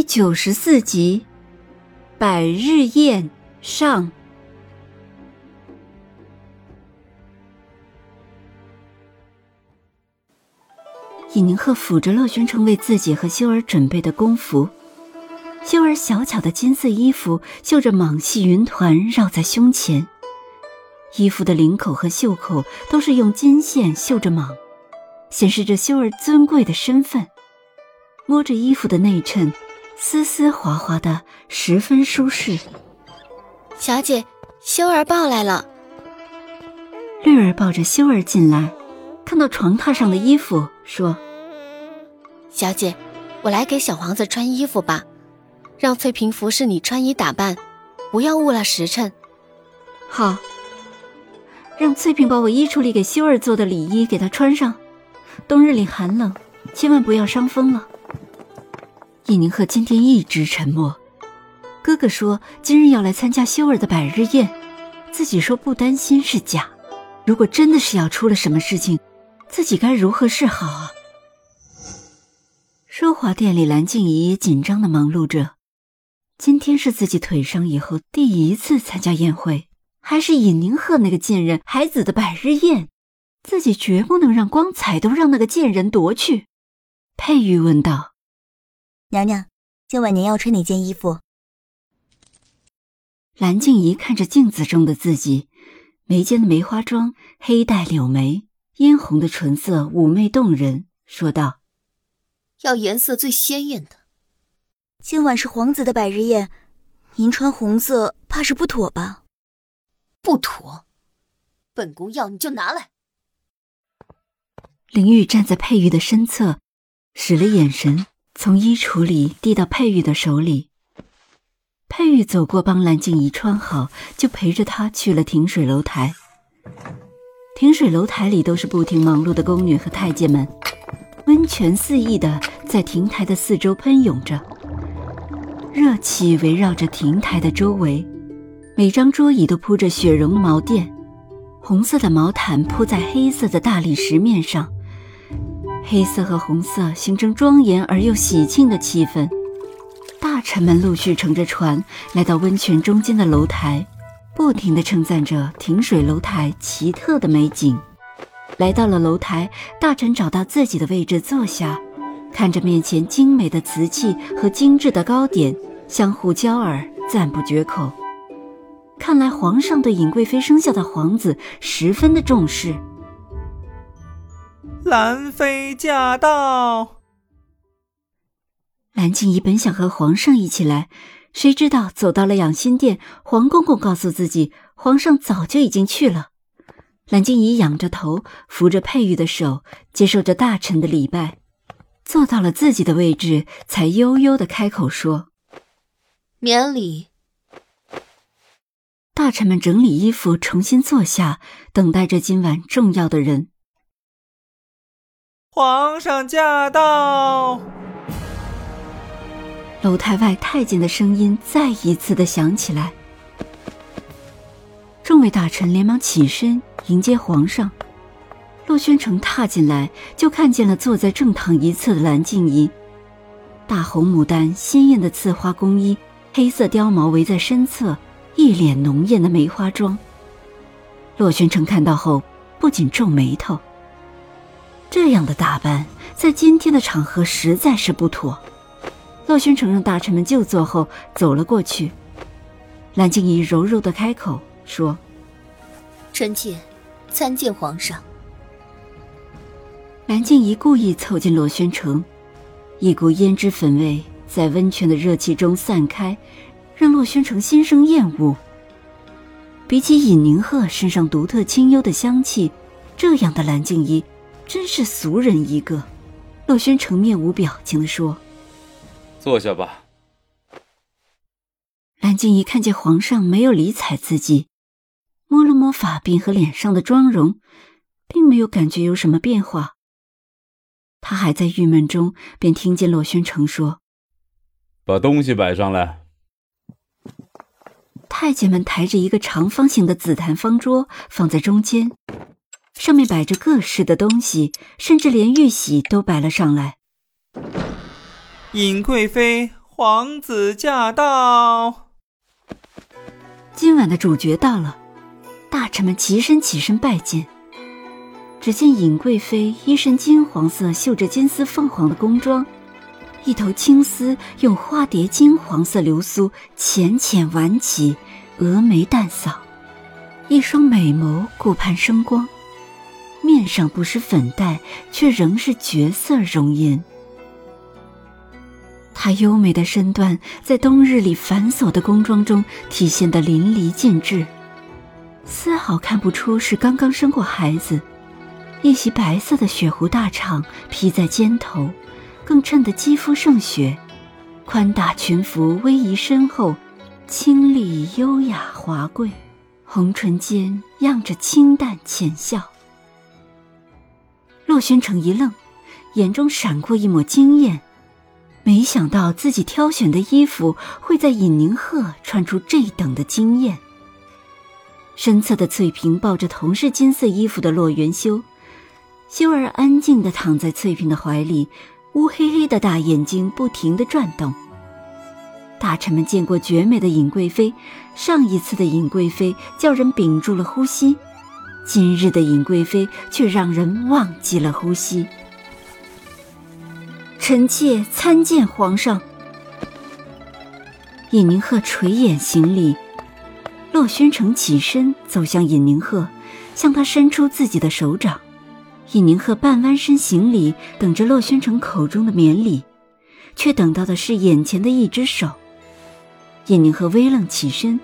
第九十四集，百日宴上。尹宁鹤抚着乐宣城为自己和修儿准备的宫服，修儿小巧的金色衣服绣着蟒系云团绕在胸前，衣服的领口和袖口都是用金线绣着蟒，显示着修儿尊贵的身份。摸着衣服的内衬。丝丝滑滑的，十分舒适。小姐，修儿抱来了。绿儿抱着修儿进来，看到床榻上的衣服，说：“小姐，我来给小皇子穿衣服吧，让翠萍服侍你穿衣打扮，不要误了时辰。”好，让翠萍把我衣橱里给修儿做的里衣给她穿上。冬日里寒冷，千万不要伤风了。尹宁鹤今天一直沉默。哥哥说今日要来参加修儿的百日宴，自己说不担心是假。如果真的是要出了什么事情，自己该如何是好啊？奢华店里，蓝静怡也紧张的忙碌着。今天是自己腿伤以后第一次参加宴会，还是尹宁鹤那个贱人孩子的百日宴，自己绝不能让光彩都让那个贱人夺去。佩玉问道。娘娘，今晚您要穿哪件衣服？蓝静怡看着镜子中的自己，眉间的梅花妆，黑黛柳眉，嫣红的唇色，妩媚动人，说道：“要颜色最鲜艳的。今晚是皇子的百日宴，您穿红色怕是不妥吧？”“不妥，本宫要你就拿来。”林玉站在佩玉的身侧，使了眼神。从衣橱里递到佩玉的手里，佩玉走过帮蓝静怡穿好，就陪着她去了停水楼台。停水楼台里都是不停忙碌的宫女和太监们，温泉肆意的在亭台的四周喷涌着，热气围绕着亭台的周围，每张桌椅都铺着雪绒毛垫，红色的毛毯铺在黑色的大理石面上。黑色和红色形成庄严而又喜庆的气氛。大臣们陆续乘着船来到温泉中间的楼台，不停地称赞着停水楼台奇特的美景。来到了楼台，大臣找到自己的位置坐下，看着面前精美的瓷器和精致的糕点，相互交耳，赞不绝口。看来皇上对尹贵妃生下的皇子十分的重视。兰妃驾到。蓝静怡本想和皇上一起来，谁知道走到了养心殿，黄公公告诉自己，皇上早就已经去了。蓝静怡仰着头，扶着佩玉的手，接受着大臣的礼拜，坐到了自己的位置，才悠悠的开口说：“免礼。”大臣们整理衣服，重新坐下，等待着今晚重要的人。皇上驾到！楼台外太监的声音再一次的响起来。众位大臣连忙起身迎接皇上。洛宣城踏进来，就看见了坐在正堂一侧的蓝静怡，大红牡丹鲜艳的刺花宫衣，黑色貂毛围在身侧，一脸浓艳的梅花妆。洛宣城看到后，不仅皱眉头。这样的打扮，在今天的场合实在是不妥。洛宣城让大臣们就坐后，走了过去。蓝静怡柔柔的开口说：“臣妾参见皇上。”蓝静怡故意凑近洛轩城，一股胭脂粉味在温泉的热气中散开，让洛轩城心生厌恶。比起尹宁鹤身上独特清幽的香气，这样的蓝静怡。真是俗人一个，洛轩城面无表情的说：“坐下吧。”蓝静怡看见皇上没有理睬自己，摸了摸发鬓和脸上的妆容，并没有感觉有什么变化。他还在郁闷中，便听见洛轩城说：“把东西摆上来。”太监们抬着一个长方形的紫檀方桌放在中间，上面摆着各式的东西，甚至连玉玺都摆了上来。尹贵妃，皇子驾到！今晚的主角到了，大臣们齐身起身拜见。只见尹贵妃一身金黄色绣着金丝凤凰的宫装，一头青丝用花蝶金黄色流苏浅浅挽起，峨眉淡扫，一双美眸顾盼生光，面上不施粉黛，却仍是绝色容颜。她优美的身段在冬日里繁琐的宫装中体现得淋漓尽致，丝毫看不出是刚刚生过孩子。一袭白色的雪狐大氅披在肩头，更衬得肌肤胜雪。宽大裙服逶迤身后，清丽优雅华贵，红唇间漾着清淡浅笑。洛宣城一愣，眼中闪过一抹惊艳，没想到自己挑选的衣服会在尹宁鹤穿出这等的惊艳。身侧的翠屏抱着同是金色衣服的洛元修。修儿安静地躺在翠屏的怀里，乌黑黑的大眼睛不停地转动。大臣们见过绝美的尹贵妃，上一次的尹贵妃叫人屏住了呼吸，今日的尹贵妃却让人忘记了呼吸。臣妾参见皇上。尹宁鹤垂眼行礼，洛宣城起身走向尹宁鹤，向他伸出自己的手掌。尹宁鹤半弯身行礼，等着洛宣城口中的免礼，却等到的是眼前的一只手。尹宁鹤微愣起身，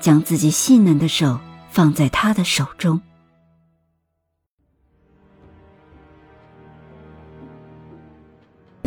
将自己细嫩的手放在他的手中。